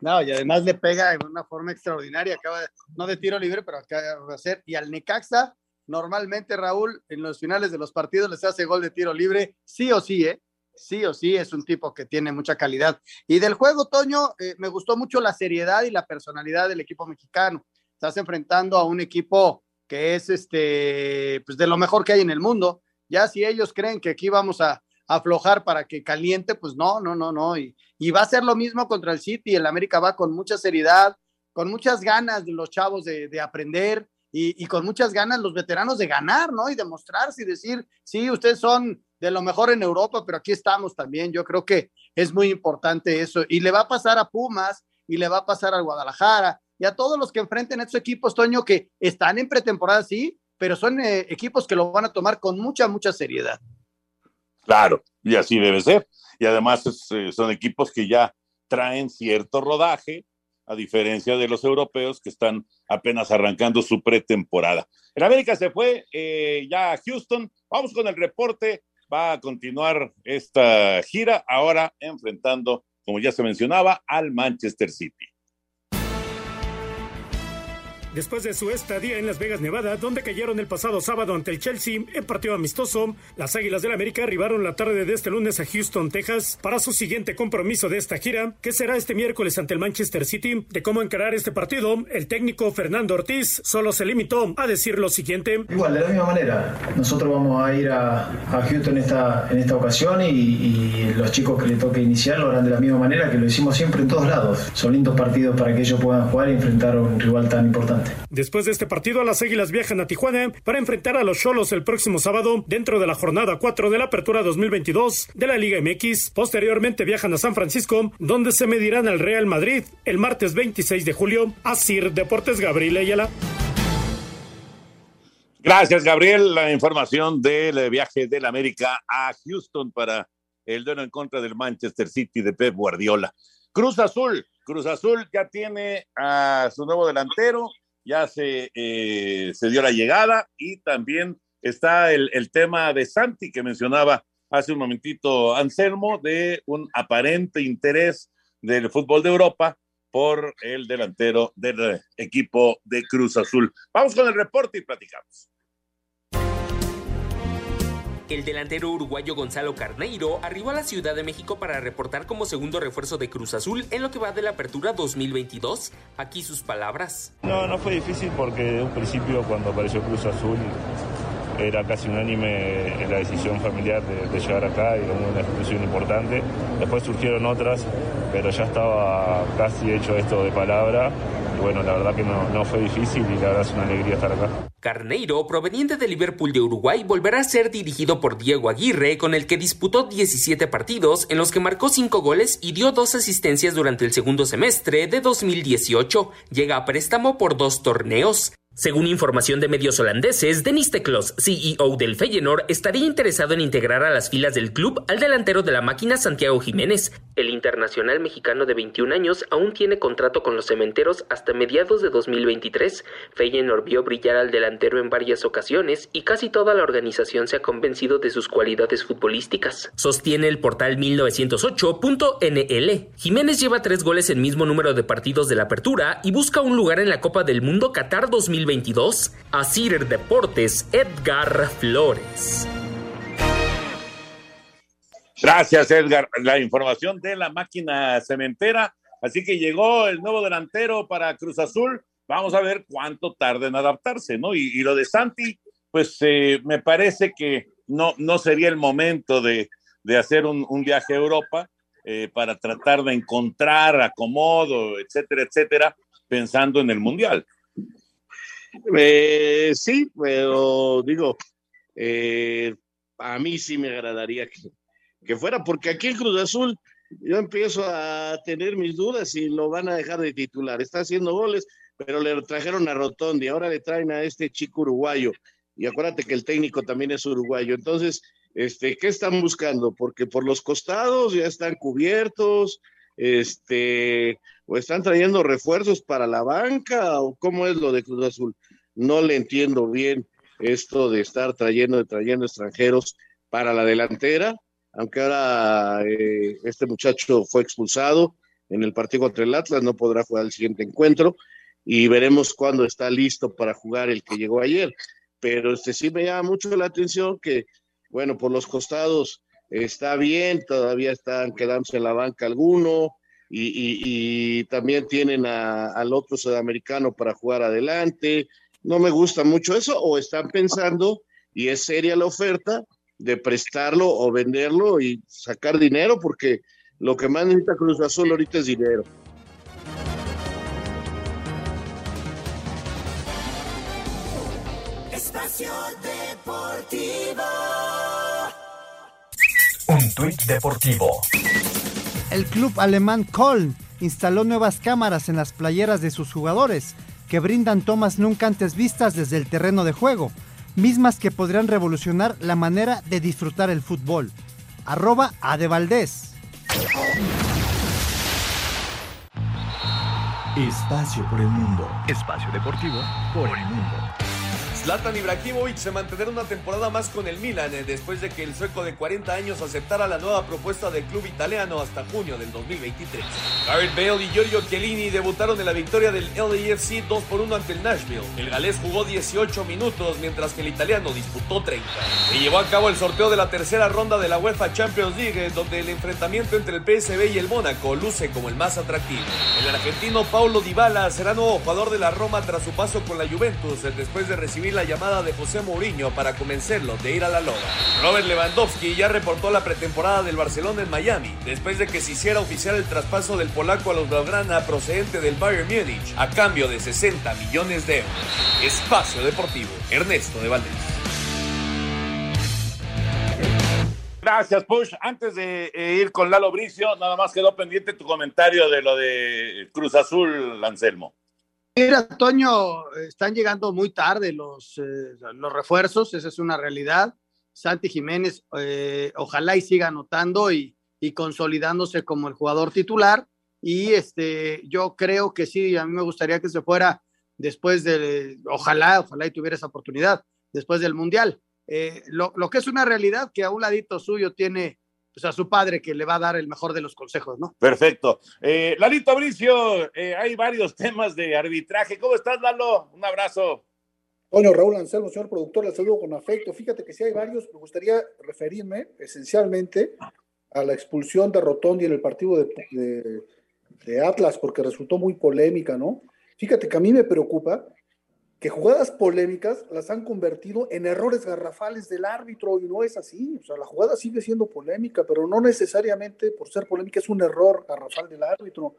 No, y además le pega de una forma extraordinaria, acaba de, no de tiro libre, pero acaba de hacer, y al Necaxa, normalmente Raúl, en los finales de los partidos les hace gol de tiro libre, sí o sí, ¿eh? sí o sí es un tipo que tiene mucha calidad. Y del juego, Toño, eh, me gustó mucho la seriedad y la personalidad del equipo mexicano. Estás enfrentando a un equipo que es este, pues de lo mejor que hay en el mundo. Ya si ellos creen que aquí vamos a, aflojar para que caliente, pues no, no, no, no. Y, va a ser lo mismo contra el City. El América va con mucha seriedad, con muchas ganas de los chavos de, aprender y, con muchas ganas los veteranos de ganar, ¿no? Y demostrarse y decir, sí, ustedes son de lo mejor en Europa, pero aquí estamos también. Yo creo que es muy importante eso. Y le va a pasar a Pumas y le va a pasar al Guadalajara y a todos los que enfrenten estos equipos, Toño, que están en pretemporada, sí, pero son eh, equipos que lo van a tomar con mucha, mucha seriedad. Claro, y así debe ser. Y además eh, son equipos que ya traen cierto rodaje, a diferencia de los europeos que están apenas arrancando su pretemporada. En América se fue eh, ya a Houston. Vamos con el reporte va a continuar esta gira, ahora enfrentando, como ya se mencionaba, al Manchester City después de su estadía en Las Vegas, Nevada, donde cayeron el pasado sábado ante el Chelsea en partido amistoso. Las Águilas del América arribaron la tarde de este lunes a Houston, Texas, para su siguiente compromiso de esta gira, que será este miércoles ante el Manchester City. De cómo encarar este partido, el técnico Fernando Ortiz solo se limitó a decir lo siguiente. Igual, de la misma manera, nosotros vamos a ir a, Houston esta, en esta ocasión y, los chicos que le toque iniciar lo harán de la misma manera que lo hicimos siempre en todos lados. Son lindos partidos para que ellos puedan jugar y enfrentar a un rival tan importante. Después de este partido, las Águilas viajan a Tijuana para enfrentar a los Cholos el próximo sábado dentro de la jornada 4 de la Apertura 2022 de la Liga MX. Posteriormente viajan a San Francisco, donde se medirán al Real Madrid el martes 26 de julio. Asir Deportes Gabriel Ayala. Gracias, Gabriel. La información del viaje del América a Houston para el duelo en contra del Manchester City de Pep Guardiola. Cruz Azul, Cruz Azul ya tiene a su nuevo delantero, ya se, eh, se dio la llegada y también está el, el, tema de Santi que mencionaba hace un momentito Anselmo de un aparente interés del fútbol de Europa por el delantero del equipo de Cruz Azul. Vamos con el reporte y platicamos. El delantero uruguayo Gonzalo Carneiro arribó a la Ciudad de México para reportar como segundo refuerzo de Cruz Azul en lo que va de la apertura 2022. Aquí sus palabras. No, no fue difícil porque de un principio cuando apareció Cruz Azul era casi unánime en la decisión familiar de, llegar acá y era una institución importante. Después surgieron otras, pero ya estaba casi hecho esto de palabra. Y bueno, la verdad que no, no fue difícil y la verdad es una alegría estar acá. Carneiro, proveniente de Liverpool de Uruguay, volverá a ser dirigido por Diego Aguirre, con el que disputó 17 partidos, en los que marcó 5 goles y dio dos asistencias durante el segundo semestre de 2018. Llega a préstamo por dos torneos. Según información de medios holandeses, Denis Teklos, CEO del Feyenoord, estaría interesado en integrar a las filas del club al delantero de la máquina Santiago Jiménez. El internacional mexicano de 21 años aún tiene contrato con los cementeros hasta mediados de 2023. Feyenoord vio brillar al delantero en varias ocasiones y casi toda la organización se ha convencido de sus cualidades futbolísticas. Sostiene el portal 1908.nl. Jiménez lleva tres goles en mismo número de partidos de la apertura y busca un lugar en la Copa del Mundo Qatar 2022 2022, Asir Deportes, Edgar Flores. Gracias, Edgar. La información de la máquina cementera. Así que llegó el nuevo delantero para Cruz Azul. Vamos a ver cuánto tarda en adaptarse, ¿no? Y, lo de Santi, pues eh, me parece que no, no sería el momento de, hacer un, viaje a Europa eh, para tratar de encontrar acomodo, etcétera, etcétera, pensando en el Mundial. Eh, sí, pero digo, eh, a mí sí me agradaría que, fuera, porque aquí en Cruz Azul yo empiezo a tener mis dudas si lo van a dejar de titular. Está haciendo goles, pero le trajeron a Rotondi, ahora le traen a este chico uruguayo. Y acuérdate que el técnico también es uruguayo. Entonces, este, ¿qué están buscando? Porque por los costados ya están cubiertos, este, o están trayendo refuerzos para la banca, o cómo es lo de Cruz Azul. No le entiendo bien esto de estar trayendo, y trayendo extranjeros para la delantera, aunque ahora eh, este muchacho fue expulsado en el partido contra el Atlas, no podrá jugar el siguiente encuentro y veremos cuándo está listo para jugar el que llegó ayer. Pero este sí me llama mucho la atención que, bueno, por los costados está bien, todavía están quedándose en la banca alguno, y, también tienen al otro sudamericano para jugar adelante. No me gusta mucho eso, o están pensando, y es seria la oferta, de prestarlo o venderlo y sacar dinero, porque lo que más necesita Cruz Azul ahorita es dinero. Espacio Deportivo. Tuit deportivo. El club alemán Köln instaló nuevas cámaras en las playeras de sus jugadores, que brindan tomas nunca antes vistas desde el terreno de juego, mismas que podrían revolucionar la manera de disfrutar el fútbol. Arroba Valdés. Espacio por el mundo. Espacio deportivo por el mundo. Zlatan Ibrahimovic se mantendrá una temporada más con el Milan eh, después de que el sueco de 40 años aceptara la nueva propuesta del club italiano hasta junio del 2023. Gareth Bale y Giorgio Chiellini debutaron en la victoria del LAFC 2 por 1 ante el Nashville. El galés jugó 18 minutos mientras que el italiano disputó 30. Se llevó a cabo el sorteo de la tercera ronda de la UEFA Champions League donde el enfrentamiento entre el PSV y el Mónaco luce como el más atractivo. El argentino Paulo Dybala será nuevo jugador de la Roma tras su paso con la Juventus eh, después de recibir la llamada de José Mourinho para convencerlo de ir a la Loba. Robert Lewandowski ya reportó la pretemporada del Barcelona en Miami, después de que se hiciera oficial el traspaso del polaco a los Blaugrana procedente del Bayern Múnich, a cambio de 60 millones de euros. Espacio Deportivo, Ernesto de Valdés. Gracias, Push. Antes de eh, ir con Lalo Bricio, nada más quedó pendiente tu comentario de lo de Cruz Azul, Anselmo. Mira, Toño, están llegando muy tarde los, eh, los refuerzos, esa es una realidad. Santi Jiménez, eh, ojalá y siga anotando y, consolidándose como el jugador titular. Y este, yo creo que sí, a mí me gustaría que se fuera después de, ojalá, ojalá y tuviera esa oportunidad, después del Mundial. Eh, lo, lo, que es una realidad, que a un ladito suyo tiene pues, a su padre que le va a dar el mejor de los consejos, ¿no? Perfecto. Eh, Lalito Bricio, eh, hay varios temas de arbitraje. ¿Cómo estás, Lalo? Un abrazo. Bueno, Raúl Anselmo, señor productor, le saludo con afecto. Fíjate que si hay varios, me gustaría referirme esencialmente a la expulsión de Rotondi en el partido de, de Atlas, porque resultó muy polémica, ¿no? Fíjate que a mí me preocupa que jugadas polémicas las han convertido en errores garrafales del árbitro y no es así. O sea, la jugada sigue siendo polémica, pero no necesariamente por ser polémica es un error garrafal del árbitro,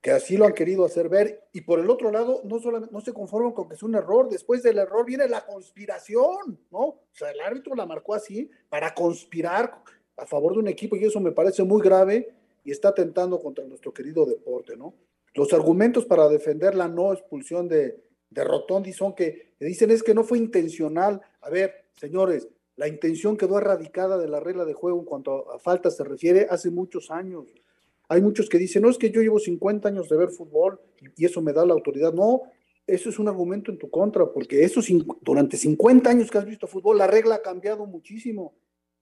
que así lo han querido hacer ver. Y por el otro lado, no solamente no se conforman con que es un error, después del error viene la conspiración, ¿no? O sea, el árbitro la marcó así para conspirar a favor de un equipo y eso me parece muy grave y está atentando contra nuestro querido deporte, ¿no? Los argumentos para defender la no expulsión de, de Rotondi son que, dicen es que no fue intencional. A ver, señores, la intención quedó erradicada de la regla de juego en cuanto a, falta se refiere hace muchos años. Hay muchos que dicen, no, es que yo llevo 50 años de ver fútbol y, eso me da la autoridad. No, eso es un argumento en tu contra, porque eso, durante 50 años que has visto fútbol, la regla ha cambiado muchísimo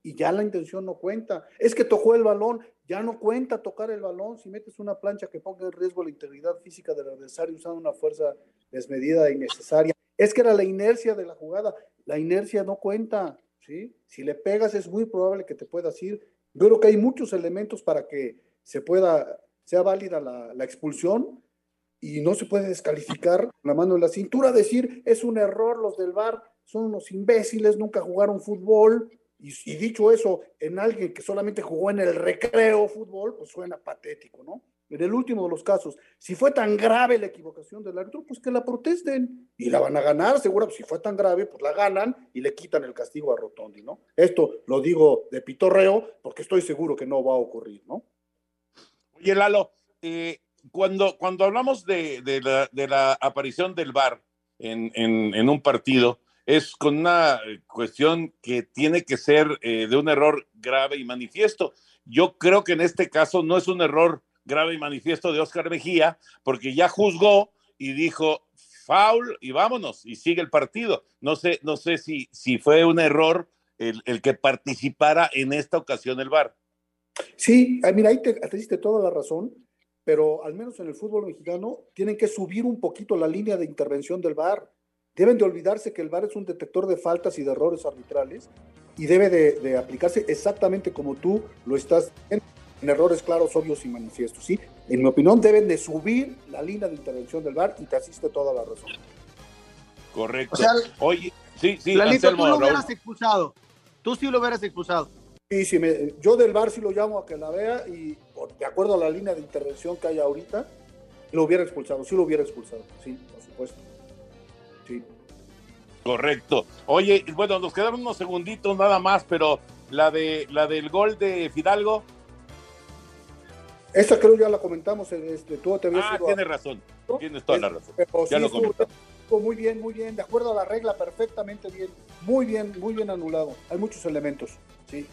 y ya la intención no cuenta. Es que tocó el balón, ya no cuenta tocar el balón. Si metes una plancha que ponga en riesgo la integridad física del adversario usando una fuerza desmedida e innecesaria, es que era la inercia de la jugada. La inercia no cuenta, ¿sí? Si le pegas es muy probable que te puedas ir. Yo creo que hay muchos elementos para que se pueda, sea válida la, expulsión y no se puede descalificar la mano en la cintura, decir es un error, los del VAR son unos imbéciles, nunca jugaron fútbol, y, dicho eso, en alguien que solamente jugó en el recreo fútbol, pues suena patético, ¿no? En el último de los casos, si fue tan grave la equivocación del árbitro, pues que la protesten y la van a ganar, seguro, si fue tan grave, pues la ganan y le quitan el castigo a Rotondi, ¿no? Esto lo digo de pitorreo porque estoy seguro que no va a ocurrir, ¿no? Oye, Lalo, eh, cuando, cuando hablamos de, la, aparición del VAR en, en un partido, es con una eh, cuestión que tiene que ser eh, de un error grave y manifiesto. Yo creo que en este caso no es un error grave y manifiesto de Oscar Mejía, porque ya juzgó y dijo foul y vámonos y sigue el partido. No sé, no sé si, si fue un error el, que participara en esta ocasión el VAR. Sí, mira, ahí te, te diste toda la razón, pero al menos en el fútbol mexicano tienen que subir un poquito la línea de intervención del VAR Deben de olvidarse que el VAR es un detector de faltas y de errores arbitrales y debe de, aplicarse exactamente como tú lo estás en, en, errores claros, obvios y manifiestos. ¿sí? En mi opinión, deben de subir la línea de intervención del VAR y te asiste toda la razón. Correcto. Oye, sí, sí, Lalito, tú lo hubieras expulsado. Tú sí lo hubieras expulsado. Sí, sí yo del VAR sí lo llamo a que la vea y de acuerdo a la línea de intervención que hay ahorita, lo hubiera expulsado, sí lo hubiera expulsado, sí, por supuesto. Correcto. Oye, bueno, nos quedaron unos segunditos nada más, pero la de la del gol de Fidalgo. Esa creo ya la comentamos, este, tú te Ah, tienes razón, tienes toda la razón. ya lo muy bien, muy bien, de acuerdo a la regla, perfectamente bien, muy bien, muy bien anulado. Hay muchos elementos, sí.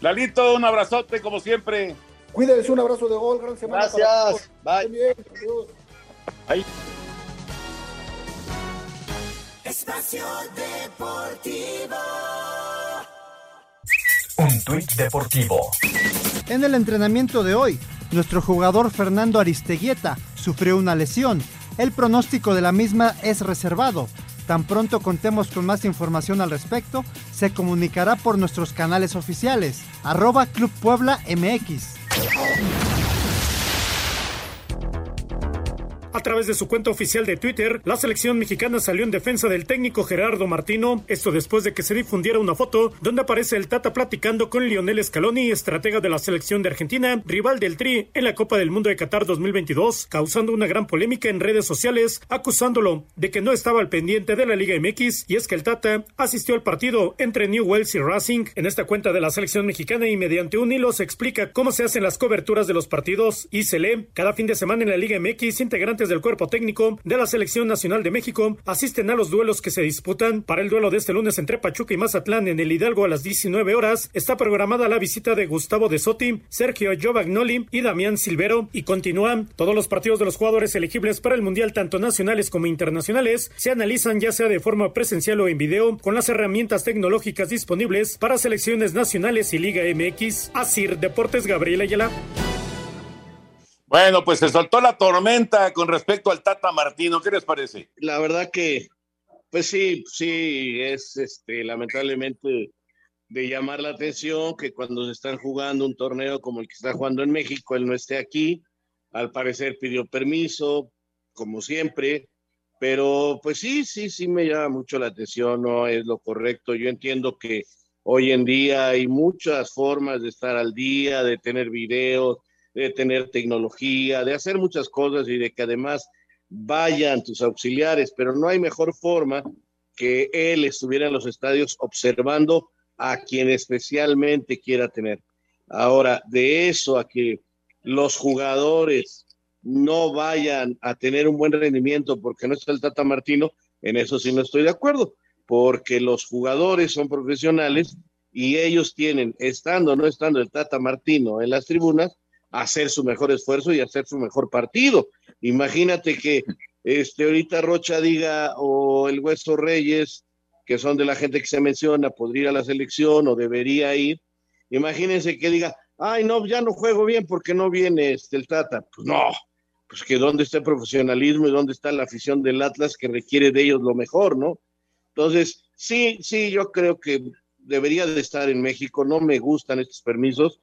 Lalito, un abrazote como siempre. Cuídense, un abrazo de gol, gran semana. Gracias, bye. Bien, Ahí. Espacio Deportivo. Un tuit deportivo. En el entrenamiento de hoy, nuestro jugador Fernando Aristeguieta sufrió una lesión. El pronóstico de la misma es reservado. Tan pronto contemos con más información al respecto, se comunicará por nuestros canales oficiales, arroba Club Puebla MX. A través de su cuenta oficial de Twitter, la selección mexicana salió en defensa del técnico Gerardo Martino, esto después de que se difundiera una foto donde aparece el Tata platicando con Lionel Scaloni, estratega de la selección de Argentina, rival del Tri en la Copa del Mundo de Qatar 2022, causando una gran polémica en redes sociales, acusándolo de que no estaba al pendiente de la Liga MX, y es que el Tata asistió al partido entre Newells y Racing. En esta cuenta de la selección mexicana y mediante un hilo se explica cómo se hacen las coberturas de los partidos y se lee cada fin de semana en la Liga MX integrantes integrantes del cuerpo técnico de la Selección Nacional de México asisten a los duelos que se disputan. Para el duelo de este lunes entre Pachuca y Mazatlán en el Hidalgo a las 19 horas está programada la visita de Gustavo de Soti, Sergio Giovagnoli y Damián Silvero y continúan todos los partidos de los jugadores elegibles para el Mundial tanto nacionales como internacionales se analizan ya sea de forma presencial o en video con las herramientas tecnológicas disponibles para selecciones nacionales y Liga MX. Asir Deportes Gabriel Ayala. Bueno, pues se soltó la tormenta con respecto al Tata Martino. ¿Qué les parece? La verdad que, pues sí, sí, es este, lamentablemente de llamar la atención que cuando se están jugando un torneo como el que está jugando en México, él no esté aquí. Al parecer pidió permiso, como siempre, pero pues sí, sí, sí me llama mucho la atención, no es lo correcto. Yo entiendo que hoy en día hay muchas formas de estar al día, de tener videos, de tener tecnología, de hacer muchas cosas y de que además vayan tus auxiliares, pero no hay mejor forma que él estuviera en los estadios observando a quien especialmente quiera tener. Ahora, de eso a que los jugadores no vayan a tener un buen rendimiento porque no está el Tata Martino, en eso sí no estoy de acuerdo, porque los jugadores son profesionales y ellos tienen, estando o no estando el Tata Martino en las tribunas, hacer su mejor esfuerzo y hacer su mejor partido. Imagínate que este ahorita Rocha diga o el Hueso Reyes, que son de la gente que se menciona, podría ir a la selección o debería ir. Imagínense que diga, ay, no, ya no juego bien porque no viene este, el Tata. Pues no, pues que dónde está el profesionalismo y dónde está la afición del Atlas que requiere de ellos lo mejor, ¿no? Entonces, sí, sí, yo creo que debería de estar en México. No me gustan estos permisos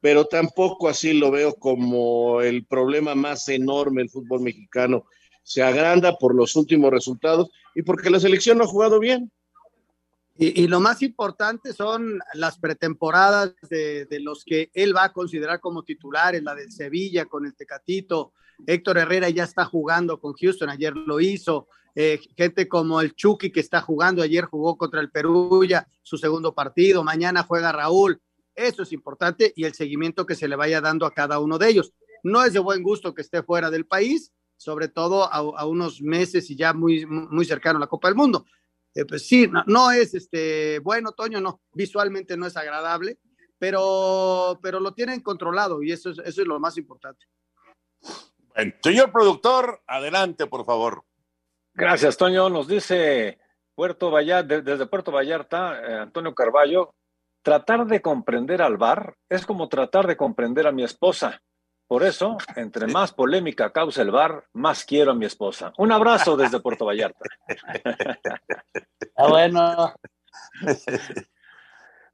pero tampoco así lo veo como el problema más enorme del fútbol mexicano. Se agranda por los últimos resultados y porque la selección no ha jugado bien. Y, lo más importante son las pretemporadas de, de, los que él va a considerar como titulares, la de Sevilla con el Tecatito. Héctor Herrera ya está jugando con Houston, ayer lo hizo. Eh, gente como el Chucky que está jugando, ayer jugó contra el Perú ya su segundo partido, mañana juega Raúl eso es importante y el seguimiento que se le vaya dando a cada uno de ellos. No es de buen gusto que esté fuera del país, sobre todo a, a unos meses y ya muy, muy cercano a la Copa del Mundo. Eh, pues sí, no, no, es este bueno, Toño, no, visualmente no es agradable, pero, pero lo tienen controlado y eso es, eso es lo más importante. Bueno, señor productor, adelante, por favor. Gracias, Toño. Nos dice Puerto Vallarta, desde Puerto Vallarta, eh, Antonio Carballo, tratar de comprender al VAR es como tratar de comprender a mi esposa. Por eso, entre más polémica causa el VAR, más quiero a mi esposa. Un abrazo desde Puerto Vallarta. Ah, bueno.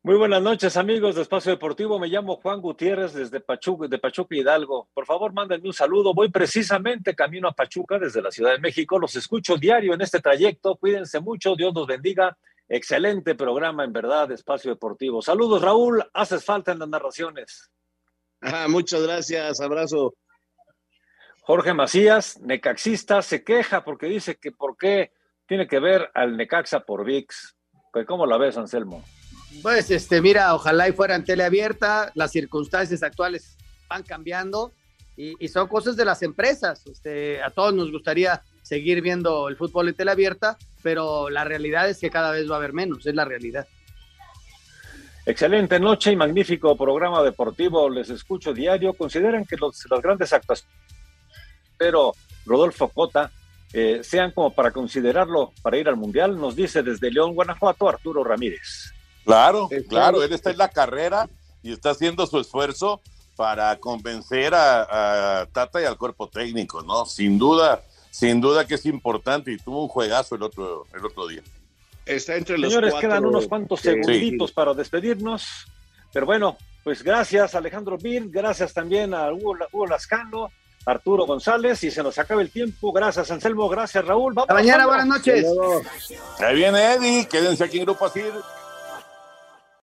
Muy buenas noches, amigos de Espacio Deportivo. Me llamo Juan Gutiérrez desde Pachuca, de Pachuca Hidalgo. Por favor, mándenme un saludo. Voy precisamente camino a Pachuca desde la Ciudad de México. Los escucho diario en este trayecto. Cuídense mucho. Dios los bendiga. Excelente programa, en verdad, Espacio Deportivo. Saludos, Raúl. Haces falta en las narraciones. Ah, muchas gracias. Abrazo. Jorge Macías, necaxista, se queja porque dice que por qué tiene que ver al Necaxa por VIX. ¿Cómo la ves, Anselmo? Pues, este, mira, ojalá y fuera en teleabierta, las circunstancias actuales van cambiando y, y, son cosas de las empresas. Este, a todos nos gustaría seguir viendo el fútbol en teleabierta, pero la realidad es que cada vez va a haber menos, es la realidad. Excelente noche y magnífico programa deportivo. Les escucho diario. Consideran que los, las grandes actuaciones, pero Rodolfo Cota, eh, sean como para considerarlo para ir al Mundial, nos dice desde León, Guanajuato, Arturo Ramírez. Claro, claro, él está en la carrera y está haciendo su esfuerzo para convencer a, a Tata y al cuerpo técnico, ¿no? Sin duda, sin duda que es importante y tuvo un juegazo el otro, el otro día. Está entre los Señores, cuatro, quedan unos cuantos segunditos para despedirnos. Pero bueno, pues gracias Alejandro Bin, gracias también a Hugo, Hugo Lascano, Arturo González, y se nos acaba el tiempo. Gracias Anselmo, gracias Raúl. Hasta mañana, buenas noches. Ahí viene Eddie, quédense aquí en Grupo Asir.